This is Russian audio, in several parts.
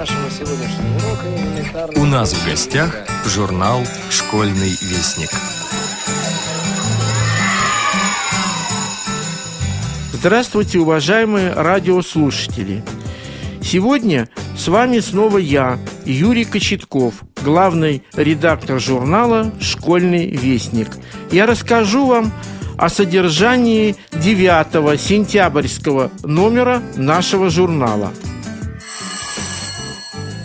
нашего сегодняшнего урока элементарно... У нас в гостях журнал «Школьный вестник». Здравствуйте, уважаемые радиослушатели! Сегодня с вами снова я, Юрий Кочетков, главный редактор журнала «Школьный вестник». Я расскажу вам о содержании 9 сентябрьского номера нашего журнала.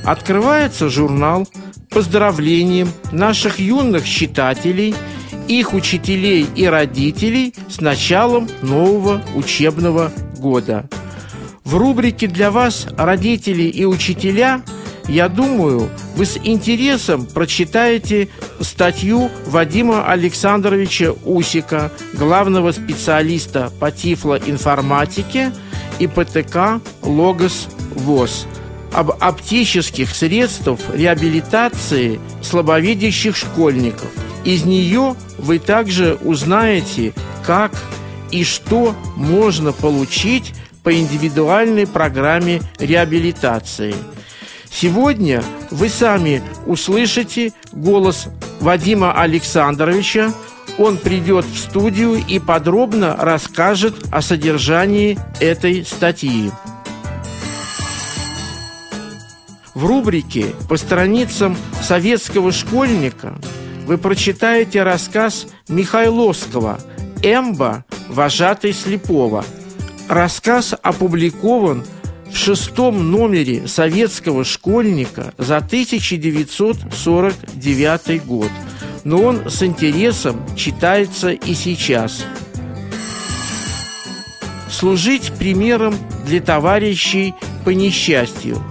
Открывается журнал поздравлением наших юных читателей, их учителей и родителей с началом нового учебного года. В рубрике «Для вас, родители и учителя» Я думаю, вы с интересом прочитаете статью Вадима Александровича Усика, главного специалиста по тифлоинформатике и ПТК «Логос ВОЗ» об оптических средствах реабилитации слабовидящих школьников. Из нее вы также узнаете, как и что можно получить по индивидуальной программе реабилитации – Сегодня вы сами услышите голос Вадима Александровича. Он придет в студию и подробно расскажет о содержании этой статьи. В рубрике «По страницам советского школьника» вы прочитаете рассказ Михайловского «Эмба. Вожатый слепого». Рассказ опубликован в шестом номере советского школьника за 1949 год, но он с интересом читается и сейчас. Служить примером для товарищей по несчастью.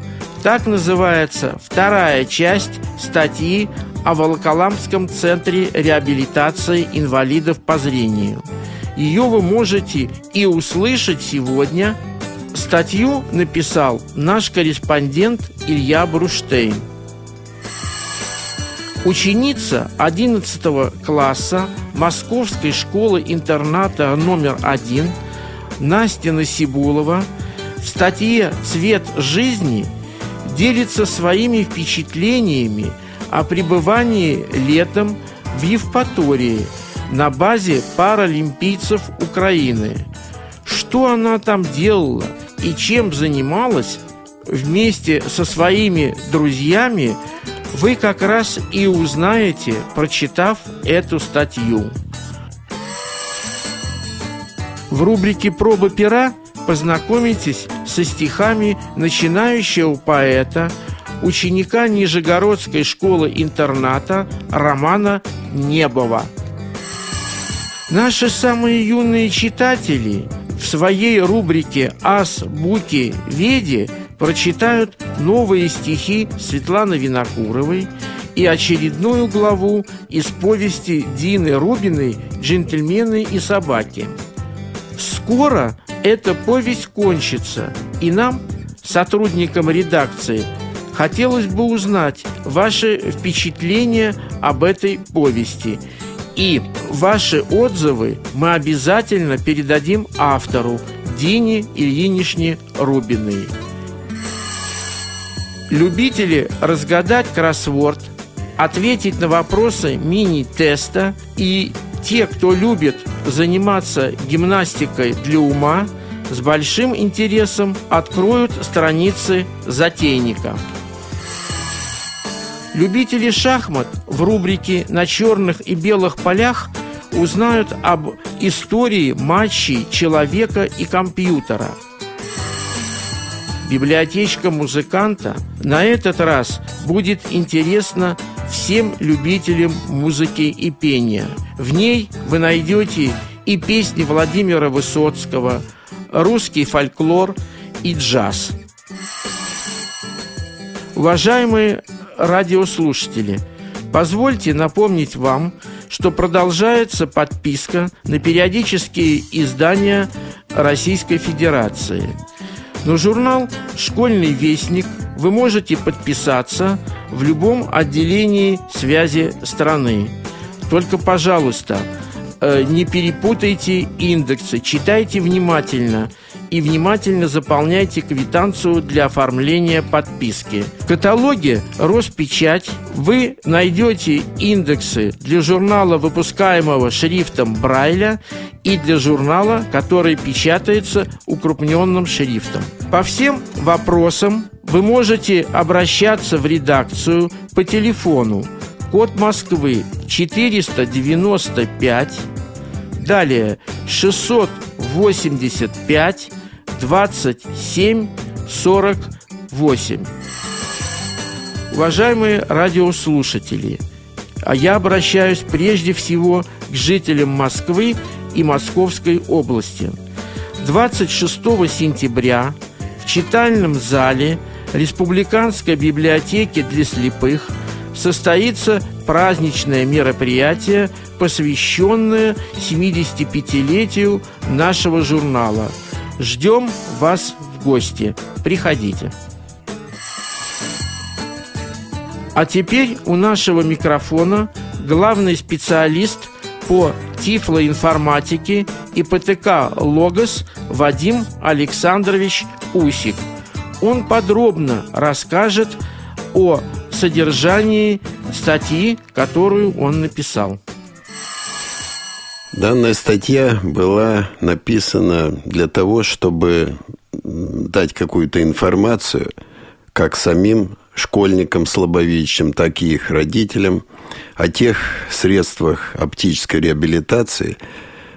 Так называется вторая часть статьи о Волоколамском центре реабилитации инвалидов по зрению. Ее вы можете и услышать сегодня – Статью написал наш корреспондент Илья Бруштейн. Ученица 11 класса Московской школы-интерната номер один Настя Насибулова в статье «Цвет жизни» делится своими впечатлениями о пребывании летом в Евпатории на базе паралимпийцев Украины. Что она там делала – и чем занималась вместе со своими друзьями, вы как раз и узнаете, прочитав эту статью. В рубрике «Проба пера» познакомитесь со стихами начинающего поэта, ученика Нижегородской школы-интерната Романа Небова. Наши самые юные читатели – в своей рубрике «Ас, Буки, Веди» прочитают новые стихи Светланы Винокуровой и очередную главу из повести Дины Рубиной «Джентльмены и собаки». Скоро эта повесть кончится, и нам, сотрудникам редакции, хотелось бы узнать ваши впечатления об этой повести – и ваши отзывы мы обязательно передадим автору Дине Ильинишне Рубиной. Любители разгадать кроссворд, ответить на вопросы мини-теста и те, кто любит заниматься гимнастикой для ума, с большим интересом откроют страницы затейника. Любители шахмат в рубрике «На черных и белых полях» узнают об истории матчей человека и компьютера. Библиотечка музыканта на этот раз будет интересна всем любителям музыки и пения. В ней вы найдете и песни Владимира Высоцкого, русский фольклор и джаз. Уважаемые радиослушатели, позвольте напомнить вам, что продолжается подписка на периодические издания Российской Федерации. На журнал «Школьный вестник» вы можете подписаться в любом отделении связи страны. Только, пожалуйста, э, не перепутайте индексы, читайте внимательно и внимательно заполняйте квитанцию для оформления подписки. В каталоге «Роспечать» вы найдете индексы для журнала, выпускаемого шрифтом Брайля, и для журнала, который печатается укрупненным шрифтом. По всем вопросам вы можете обращаться в редакцию по телефону код Москвы 495, далее 685 27 48. Уважаемые радиослушатели, а я обращаюсь прежде всего к жителям Москвы и Московской области. 26 сентября в читальном зале Республиканской библиотеки для слепых состоится праздничное мероприятие, посвященное 75-летию нашего журнала. Ждем вас в гости. Приходите. А теперь у нашего микрофона главный специалист по тифлоинформатике и ПТК «Логос» Вадим Александрович Усик. Он подробно расскажет о содержании статьи, которую он написал. Данная статья была написана для того, чтобы дать какую-то информацию как самим школьникам слабовидящим, так и их родителям о тех средствах оптической реабилитации,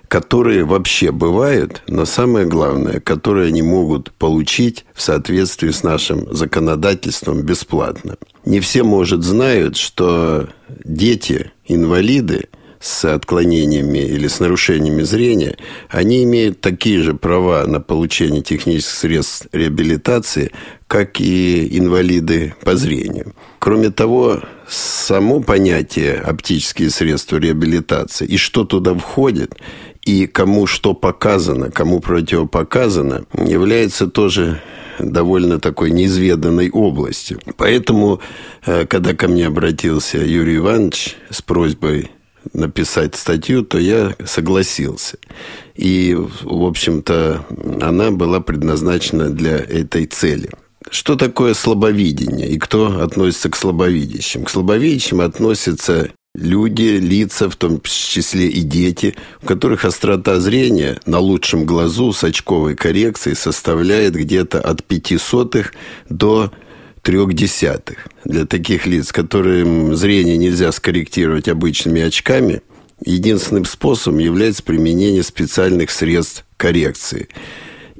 которые вообще бывают, но самое главное, которые они могут получить в соответствии с нашим законодательством бесплатно. Не все, может, знают, что дети, инвалиды с отклонениями или с нарушениями зрения, они имеют такие же права на получение технических средств реабилитации, как и инвалиды по зрению. Кроме того, само понятие оптические средства реабилитации и что туда входит, и кому что показано, кому противопоказано, является тоже довольно такой неизведанной областью. Поэтому, э, когда ко мне обратился Юрий Иванович с просьбой написать статью, то я согласился. И, в общем-то, она была предназначена для этой цели. Что такое слабовидение и кто относится к слабовидящим? К слабовидящим относятся люди, лица, в том числе и дети, у которых острота зрения на лучшем глазу с очковой коррекцией составляет где-то от пяти сотых до трех десятых. Для таких лиц, которым зрение нельзя скорректировать обычными очками, единственным способом является применение специальных средств коррекции.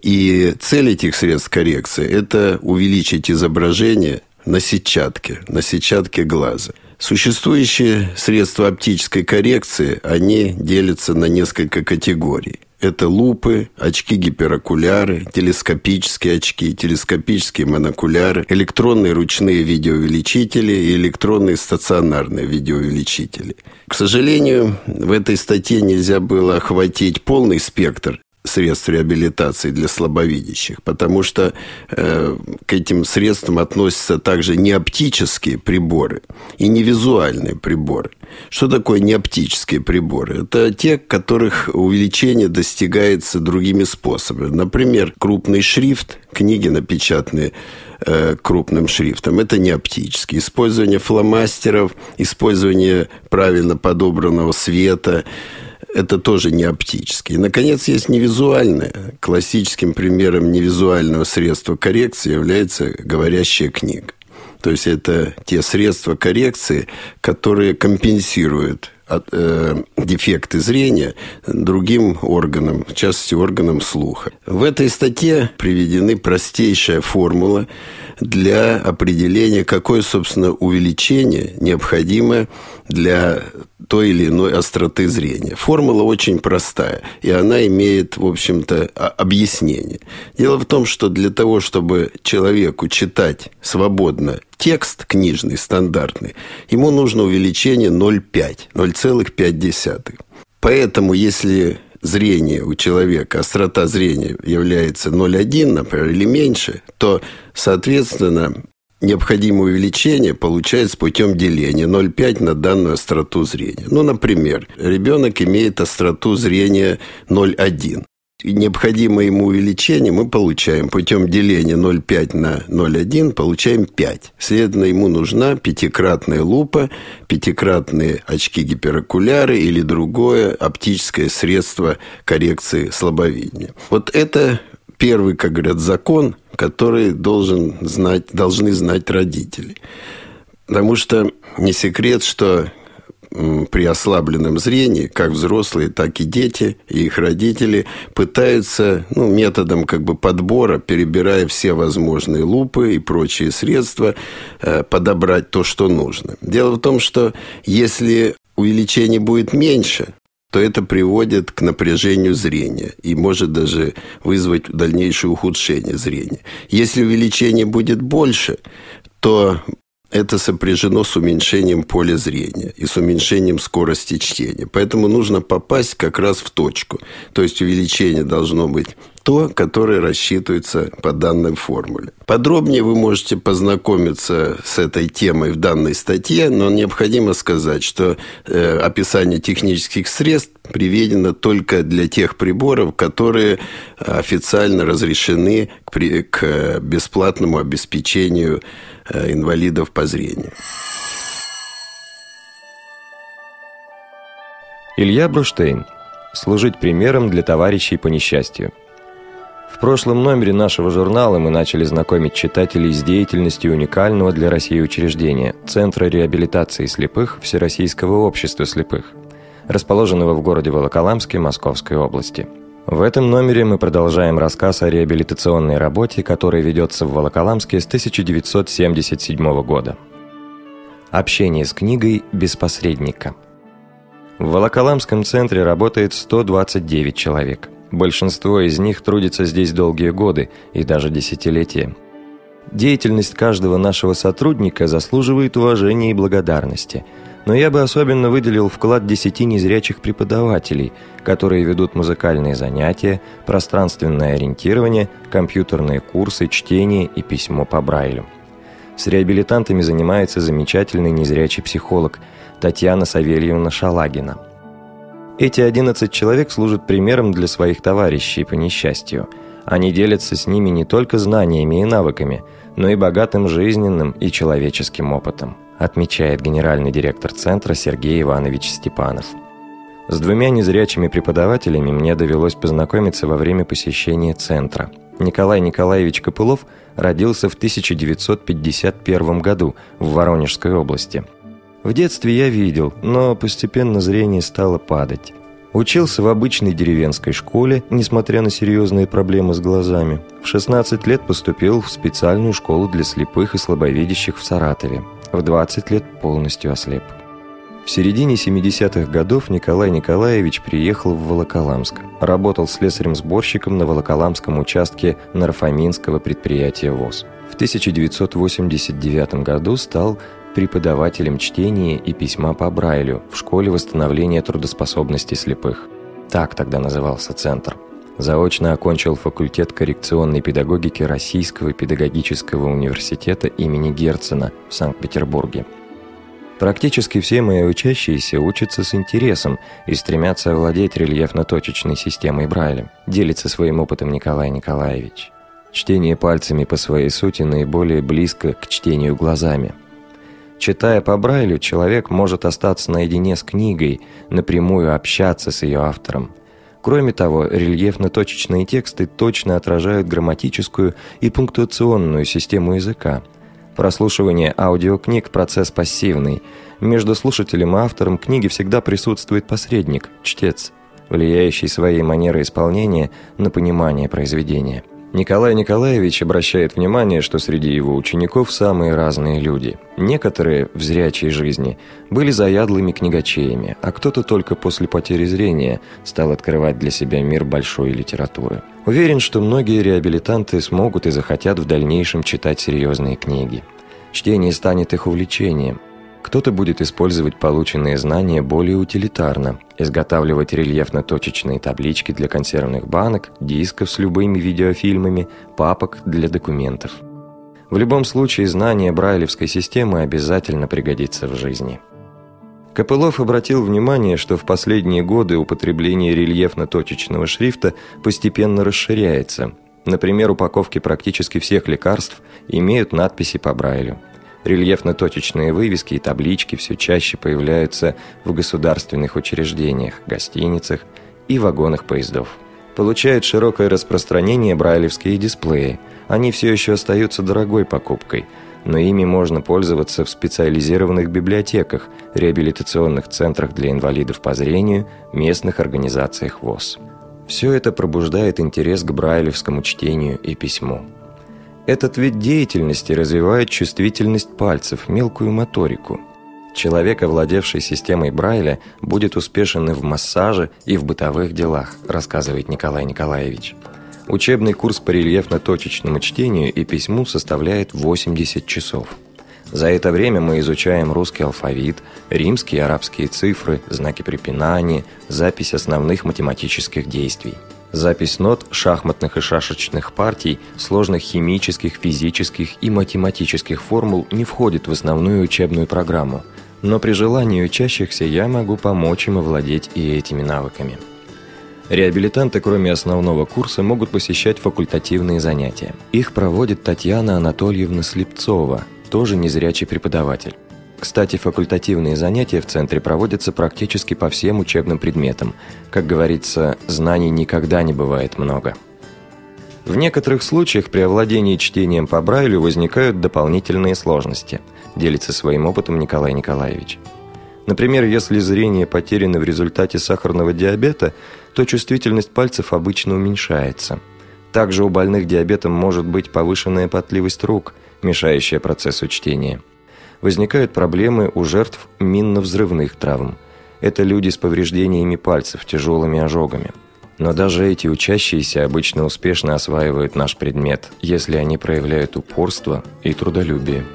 И цель этих средств коррекции – это увеличить изображение на сетчатке, на сетчатке глаза – Существующие средства оптической коррекции, они делятся на несколько категорий. Это лупы, очки-гиперокуляры, телескопические очки, телескопические монокуляры, электронные ручные видеоувеличители и электронные стационарные видеоувеличители. К сожалению, в этой статье нельзя было охватить полный спектр средств реабилитации для слабовидящих, потому что э, к этим средствам относятся также не оптические приборы и не визуальные приборы. Что такое не оптические приборы? Это те, которых увеличение достигается другими способами. Например, крупный шрифт, книги напечатанные э, крупным шрифтом. Это не оптический. Использование фломастеров, использование правильно подобранного света – это тоже не оптический. И, наконец, есть невизуальное. Классическим примером невизуального средства коррекции является говорящая книга. То есть это те средства коррекции, которые компенсируют от, э, дефекты зрения другим органам, в частности органам слуха. В этой статье приведены простейшая формула для определения, какое, собственно, увеличение необходимо для той или иной остроты зрения. Формула очень простая, и она имеет, в общем-то, объяснение. Дело в том, что для того, чтобы человеку читать свободно текст книжный, стандартный, ему нужно увеличение 0,5, 0,5. Поэтому, если зрение у человека, острота зрения является 0,1, например, или меньше, то, соответственно, необходимое увеличение получается путем деления 0,5 на данную остроту зрения. Ну, например, ребенок имеет остроту зрения 0,1. Необходимое ему увеличение мы получаем путем деления 0,5 на 0,1, получаем 5. Следовательно, ему нужна пятикратная лупа, пятикратные очки-гиперокуляры или другое оптическое средство коррекции слабовидения. Вот это первый, как говорят, закон, который должен знать, должны знать родители. Потому что не секрет, что при ослабленном зрении, как взрослые, так и дети и их родители пытаются ну, методом как бы подбора, перебирая все возможные лупы и прочие средства, э, подобрать то, что нужно. Дело в том, что если увеличение будет меньше, то это приводит к напряжению зрения и может даже вызвать дальнейшее ухудшение зрения. Если увеличение будет больше, то это сопряжено с уменьшением поля зрения и с уменьшением скорости чтения. Поэтому нужно попасть как раз в точку. То есть увеличение должно быть то, которое рассчитывается по данной формуле. Подробнее вы можете познакомиться с этой темой в данной статье, но необходимо сказать, что э, описание технических средств приведено только для тех приборов, которые официально разрешены к, к бесплатному обеспечению Э, инвалидов по зрению. Илья Бруштейн. Служить примером для товарищей по несчастью. В прошлом номере нашего журнала мы начали знакомить читателей с деятельностью уникального для России учреждения Центра реабилитации слепых Всероссийского общества слепых, расположенного в городе Волоколамске Московской области – в этом номере мы продолжаем рассказ о реабилитационной работе, которая ведется в Волоколамске с 1977 года. Общение с книгой без посредника. В Волоколамском центре работает 129 человек. Большинство из них трудится здесь долгие годы и даже десятилетия. Деятельность каждого нашего сотрудника заслуживает уважения и благодарности – но я бы особенно выделил вклад десяти незрячих преподавателей, которые ведут музыкальные занятия, пространственное ориентирование, компьютерные курсы, чтение и письмо по Брайлю. С реабилитантами занимается замечательный незрячий психолог Татьяна Савельевна Шалагина. Эти 11 человек служат примером для своих товарищей по несчастью. Они делятся с ними не только знаниями и навыками, но и богатым жизненным и человеческим опытом отмечает генеральный директор центра Сергей Иванович Степанов. С двумя незрячими преподавателями мне довелось познакомиться во время посещения центра. Николай Николаевич Копылов родился в 1951 году в Воронежской области. В детстве я видел, но постепенно зрение стало падать. Учился в обычной деревенской школе, несмотря на серьезные проблемы с глазами. В 16 лет поступил в специальную школу для слепых и слабовидящих в Саратове. В 20 лет полностью ослеп. В середине 70-х годов Николай Николаевич приехал в Волоколамск. Работал слесарем-сборщиком на Волоколамском участке Нарфаминского предприятия ВОЗ. В 1989 году стал преподавателем чтения и письма по Брайлю в школе восстановления трудоспособности слепых. Так тогда назывался центр – Заочно окончил факультет коррекционной педагогики Российского педагогического университета имени Герцена в Санкт-Петербурге. Практически все мои учащиеся учатся с интересом и стремятся овладеть рельефно-точечной системой Брайля, делится своим опытом Николай Николаевич. Чтение пальцами по своей сути наиболее близко к чтению глазами. Читая по Брайлю, человек может остаться наедине с книгой, напрямую общаться с ее автором – Кроме того, рельефно-точечные тексты точно отражают грамматическую и пунктуационную систему языка. Прослушивание аудиокниг – процесс пассивный. Между слушателем и автором книги всегда присутствует посредник, чтец, влияющий своей манерой исполнения на понимание произведения – Николай Николаевич обращает внимание, что среди его учеников самые разные люди. Некоторые в зрячей жизни были заядлыми книгачеями, а кто-то только после потери зрения стал открывать для себя мир большой литературы. Уверен, что многие реабилитанты смогут и захотят в дальнейшем читать серьезные книги. Чтение станет их увлечением. Кто-то будет использовать полученные знания более утилитарно, изготавливать рельефно-точечные таблички для консервных банок, дисков с любыми видеофильмами, папок для документов. В любом случае, знание брайлевской системы обязательно пригодится в жизни. Копылов обратил внимание, что в последние годы употребление рельефно-точечного шрифта постепенно расширяется. Например, упаковки практически всех лекарств имеют надписи по Брайлю. Рельефно-точечные вывески и таблички все чаще появляются в государственных учреждениях, гостиницах и вагонах поездов. Получают широкое распространение брайлевские дисплеи. Они все еще остаются дорогой покупкой – но ими можно пользоваться в специализированных библиотеках, реабилитационных центрах для инвалидов по зрению, местных организациях ВОЗ. Все это пробуждает интерес к брайлевскому чтению и письму. Этот вид деятельности развивает чувствительность пальцев, мелкую моторику. Человек, овладевший системой Брайля, будет успешен и в массаже, и в бытовых делах, рассказывает Николай Николаевич. Учебный курс по рельефно-точечному чтению и письму составляет 80 часов. За это время мы изучаем русский алфавит, римские и арабские цифры, знаки препинания, запись основных математических действий. Запись нот шахматных и шашечных партий, сложных химических, физических и математических формул не входит в основную учебную программу, но при желании учащихся я могу помочь им овладеть и этими навыками. Реабилитанты, кроме основного курса, могут посещать факультативные занятия. Их проводит Татьяна Анатольевна Слепцова, тоже незрячий преподаватель. Кстати, факультативные занятия в центре проводятся практически по всем учебным предметам. Как говорится, знаний никогда не бывает много. В некоторых случаях при овладении чтением по Брайлю возникают дополнительные сложности, делится своим опытом Николай Николаевич. Например, если зрение потеряно в результате сахарного диабета, то чувствительность пальцев обычно уменьшается. Также у больных диабетом может быть повышенная потливость рук, мешающая процессу чтения. Возникают проблемы у жертв минно-взрывных травм. Это люди с повреждениями пальцев, тяжелыми ожогами. Но даже эти учащиеся обычно успешно осваивают наш предмет, если они проявляют упорство и трудолюбие.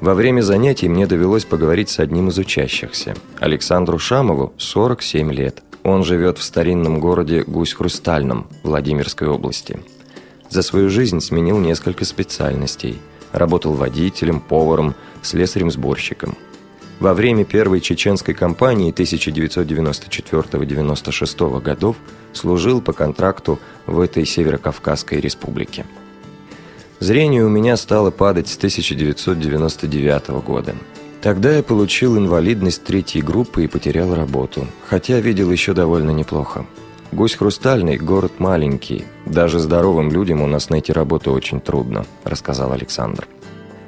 Во время занятий мне довелось поговорить с одним из учащихся, Александру Шамову, 47 лет. Он живет в старинном городе Гусь-Хрустальном, Владимирской области. За свою жизнь сменил несколько специальностей. Работал водителем, поваром, слесарем-сборщиком. Во время первой чеченской кампании 1994-96 годов служил по контракту в этой Северокавказской республике. Зрение у меня стало падать с 1999 года. Тогда я получил инвалидность третьей группы и потерял работу, хотя видел еще довольно неплохо. Гусь Хрустальный – город маленький. Даже здоровым людям у нас найти работу очень трудно, рассказал Александр.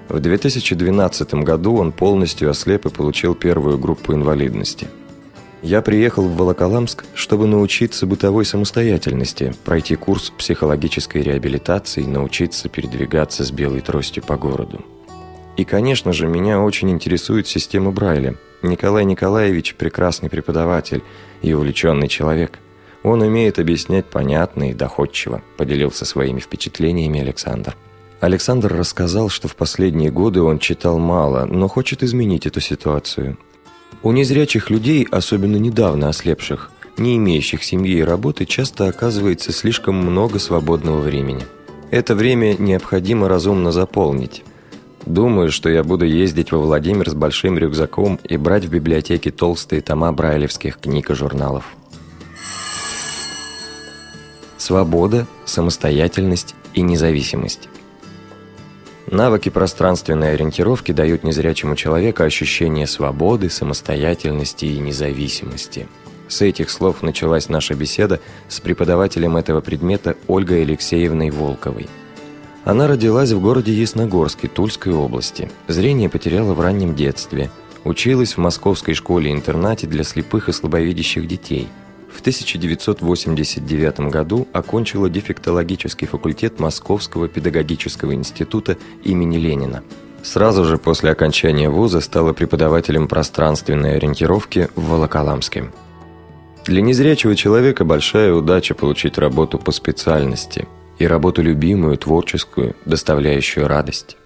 В 2012 году он полностью ослеп и получил первую группу инвалидности – я приехал в Волоколамск, чтобы научиться бытовой самостоятельности, пройти курс психологической реабилитации научиться передвигаться с белой тростью по городу. И, конечно же, меня очень интересует система Брайля. Николай Николаевич – прекрасный преподаватель и увлеченный человек. Он умеет объяснять понятно и доходчиво, поделился своими впечатлениями Александр. Александр рассказал, что в последние годы он читал мало, но хочет изменить эту ситуацию. У незрячих людей, особенно недавно ослепших, не имеющих семьи и работы, часто оказывается слишком много свободного времени. Это время необходимо разумно заполнить. Думаю, что я буду ездить во Владимир с большим рюкзаком и брать в библиотеке толстые тома брайлевских книг и журналов. Свобода, самостоятельность и независимость. Навыки пространственной ориентировки дают незрячему человеку ощущение свободы, самостоятельности и независимости. С этих слов началась наша беседа с преподавателем этого предмета Ольгой Алексеевной Волковой. Она родилась в городе Ясногорске Тульской области. Зрение потеряла в раннем детстве. Училась в московской школе-интернате для слепых и слабовидящих детей – в 1989 году окончила дефектологический факультет Московского педагогического института имени Ленина. Сразу же после окончания вуза стала преподавателем пространственной ориентировки в Волоколамске. Для незрячего человека большая удача получить работу по специальности и работу любимую, творческую, доставляющую радость.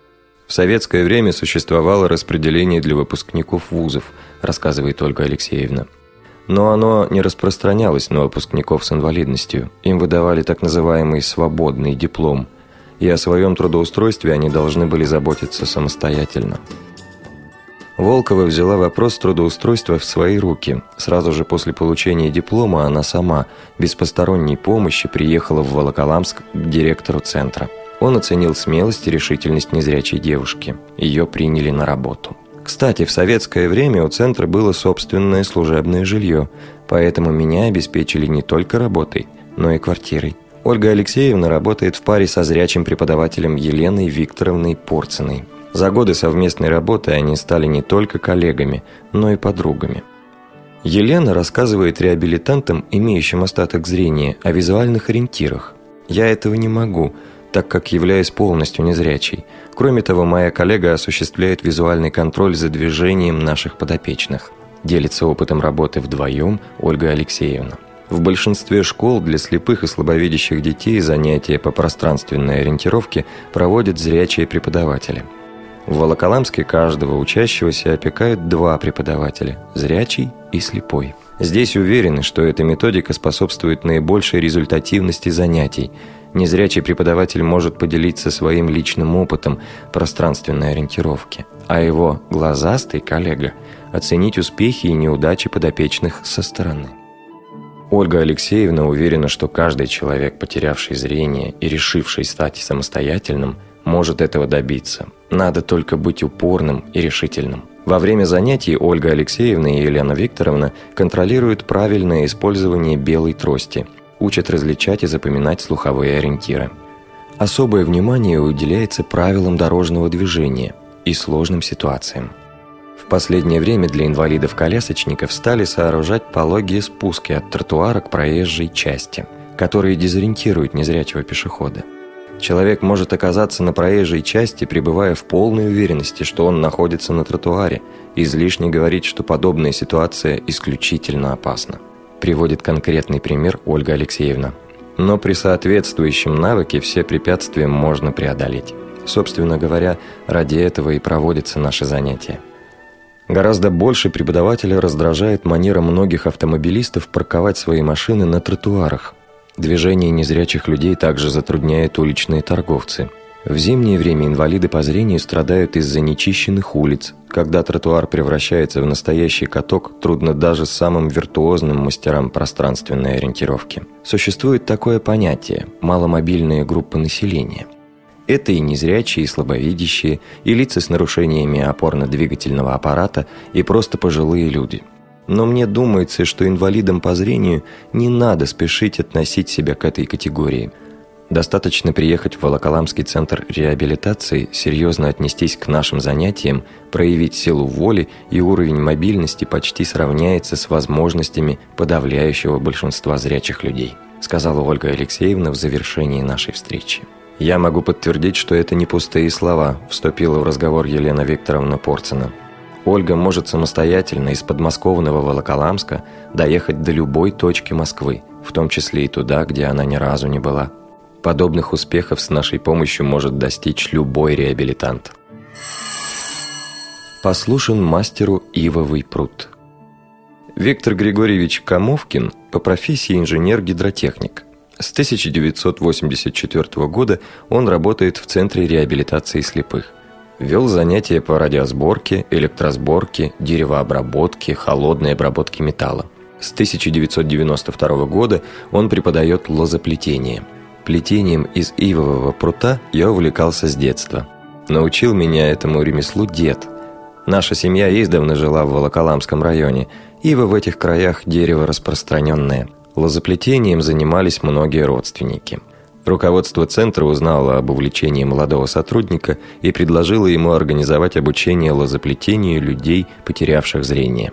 В советское время существовало распределение для выпускников вузов, рассказывает Ольга Алексеевна – но оно не распространялось на выпускников с инвалидностью. Им выдавали так называемый «свободный диплом», и о своем трудоустройстве они должны были заботиться самостоятельно. Волкова взяла вопрос трудоустройства в свои руки. Сразу же после получения диплома она сама, без посторонней помощи, приехала в Волоколамск к директору центра. Он оценил смелость и решительность незрячей девушки. Ее приняли на работу. Кстати, в советское время у центра было собственное служебное жилье, поэтому меня обеспечили не только работой, но и квартирой. Ольга Алексеевна работает в паре со зрячим преподавателем Еленой Викторовной Порциной. За годы совместной работы они стали не только коллегами, но и подругами. Елена рассказывает реабилитантам, имеющим остаток зрения, о визуальных ориентирах. «Я этого не могу», так как являюсь полностью незрячей. Кроме того, моя коллега осуществляет визуальный контроль за движением наших подопечных. Делится опытом работы вдвоем Ольга Алексеевна. В большинстве школ для слепых и слабовидящих детей занятия по пространственной ориентировке проводят зрячие преподаватели. В Волоколамске каждого учащегося опекают два преподавателя – зрячий и слепой. Здесь уверены, что эта методика способствует наибольшей результативности занятий – Незрячий преподаватель может поделиться своим личным опытом пространственной ориентировки, а его глазастый коллега оценить успехи и неудачи подопечных со стороны. Ольга Алексеевна уверена, что каждый человек, потерявший зрение и решивший стать самостоятельным, может этого добиться. Надо только быть упорным и решительным. Во время занятий Ольга Алексеевна и Елена Викторовна контролируют правильное использование белой трости – учат различать и запоминать слуховые ориентиры. Особое внимание уделяется правилам дорожного движения и сложным ситуациям. В последнее время для инвалидов-колясочников стали сооружать пологие спуски от тротуара к проезжей части, которые дезориентируют незрячего пешехода. Человек может оказаться на проезжей части, пребывая в полной уверенности, что он находится на тротуаре, излишне говорить, что подобная ситуация исключительно опасна приводит конкретный пример Ольга Алексеевна. Но при соответствующем навыке все препятствия можно преодолеть. Собственно говоря, ради этого и проводятся наши занятия. Гораздо больше преподавателя раздражает манера многих автомобилистов парковать свои машины на тротуарах. Движение незрячих людей также затрудняет уличные торговцы – в зимнее время инвалиды по зрению страдают из-за нечищенных улиц. Когда тротуар превращается в настоящий каток, трудно даже самым виртуозным мастерам пространственной ориентировки. Существует такое понятие – маломобильные группы населения. Это и незрячие, и слабовидящие, и лица с нарушениями опорно-двигательного аппарата, и просто пожилые люди. Но мне думается, что инвалидам по зрению не надо спешить относить себя к этой категории – Достаточно приехать в Волоколамский центр реабилитации, серьезно отнестись к нашим занятиям, проявить силу воли, и уровень мобильности почти сравняется с возможностями подавляющего большинства зрячих людей, сказала Ольга Алексеевна в завершении нашей встречи. «Я могу подтвердить, что это не пустые слова», – вступила в разговор Елена Викторовна Порцина. Ольга может самостоятельно из подмосковного Волоколамска доехать до любой точки Москвы, в том числе и туда, где она ни разу не была. Подобных успехов с нашей помощью может достичь любой реабилитант. Послушен мастеру Ивовый пруд. Виктор Григорьевич Камовкин по профессии инженер-гидротехник. С 1984 года он работает в Центре реабилитации слепых. Вел занятия по радиосборке, электросборке, деревообработке, холодной обработке металла. С 1992 года он преподает лозоплетение – Плетением из ивового прута я увлекался с детства. Научил меня этому ремеслу дед. Наша семья издавна жила в Волоколамском районе. Ива в этих краях дерево распространенное. Лозоплетением занимались многие родственники. Руководство центра узнало об увлечении молодого сотрудника и предложило ему организовать обучение лозоплетению людей, потерявших зрение.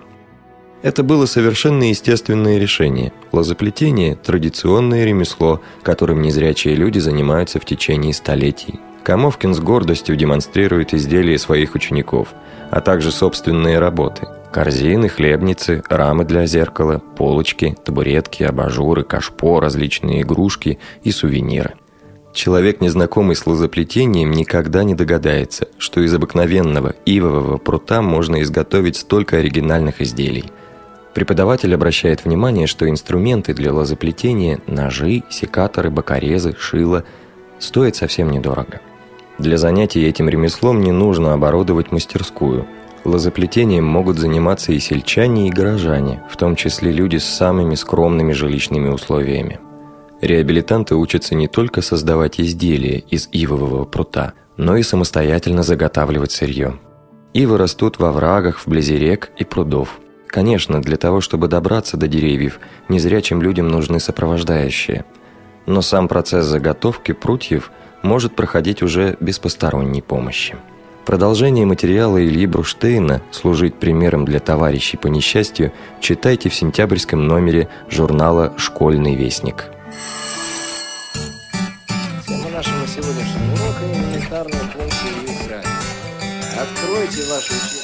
Это было совершенно естественное решение. Лозоплетение – традиционное ремесло, которым незрячие люди занимаются в течение столетий. Камовкин с гордостью демонстрирует изделия своих учеников, а также собственные работы – корзины, хлебницы, рамы для зеркала, полочки, табуретки, абажуры, кашпо, различные игрушки и сувениры. Человек, незнакомый с лозоплетением, никогда не догадается, что из обыкновенного ивового прута можно изготовить столько оригинальных изделий – Преподаватель обращает внимание, что инструменты для лозоплетения, ножи, секаторы, бокорезы, шило стоят совсем недорого. Для занятий этим ремеслом не нужно оборудовать мастерскую. Лозоплетением могут заниматься и сельчане, и горожане, в том числе люди с самыми скромными жилищными условиями. Реабилитанты учатся не только создавать изделия из ивового прута, но и самостоятельно заготавливать сырье. Ивы растут во врагах, вблизи рек и прудов. Конечно, для того, чтобы добраться до деревьев, незрячим людям нужны сопровождающие. Но сам процесс заготовки прутьев может проходить уже без посторонней помощи. Продолжение материала Ильи Бруштейна «Служить примером для товарищей по несчастью» читайте в сентябрьском номере журнала «Школьный вестник». Тема нашего сегодняшнего урока – элементарные функции. Откройте учебники.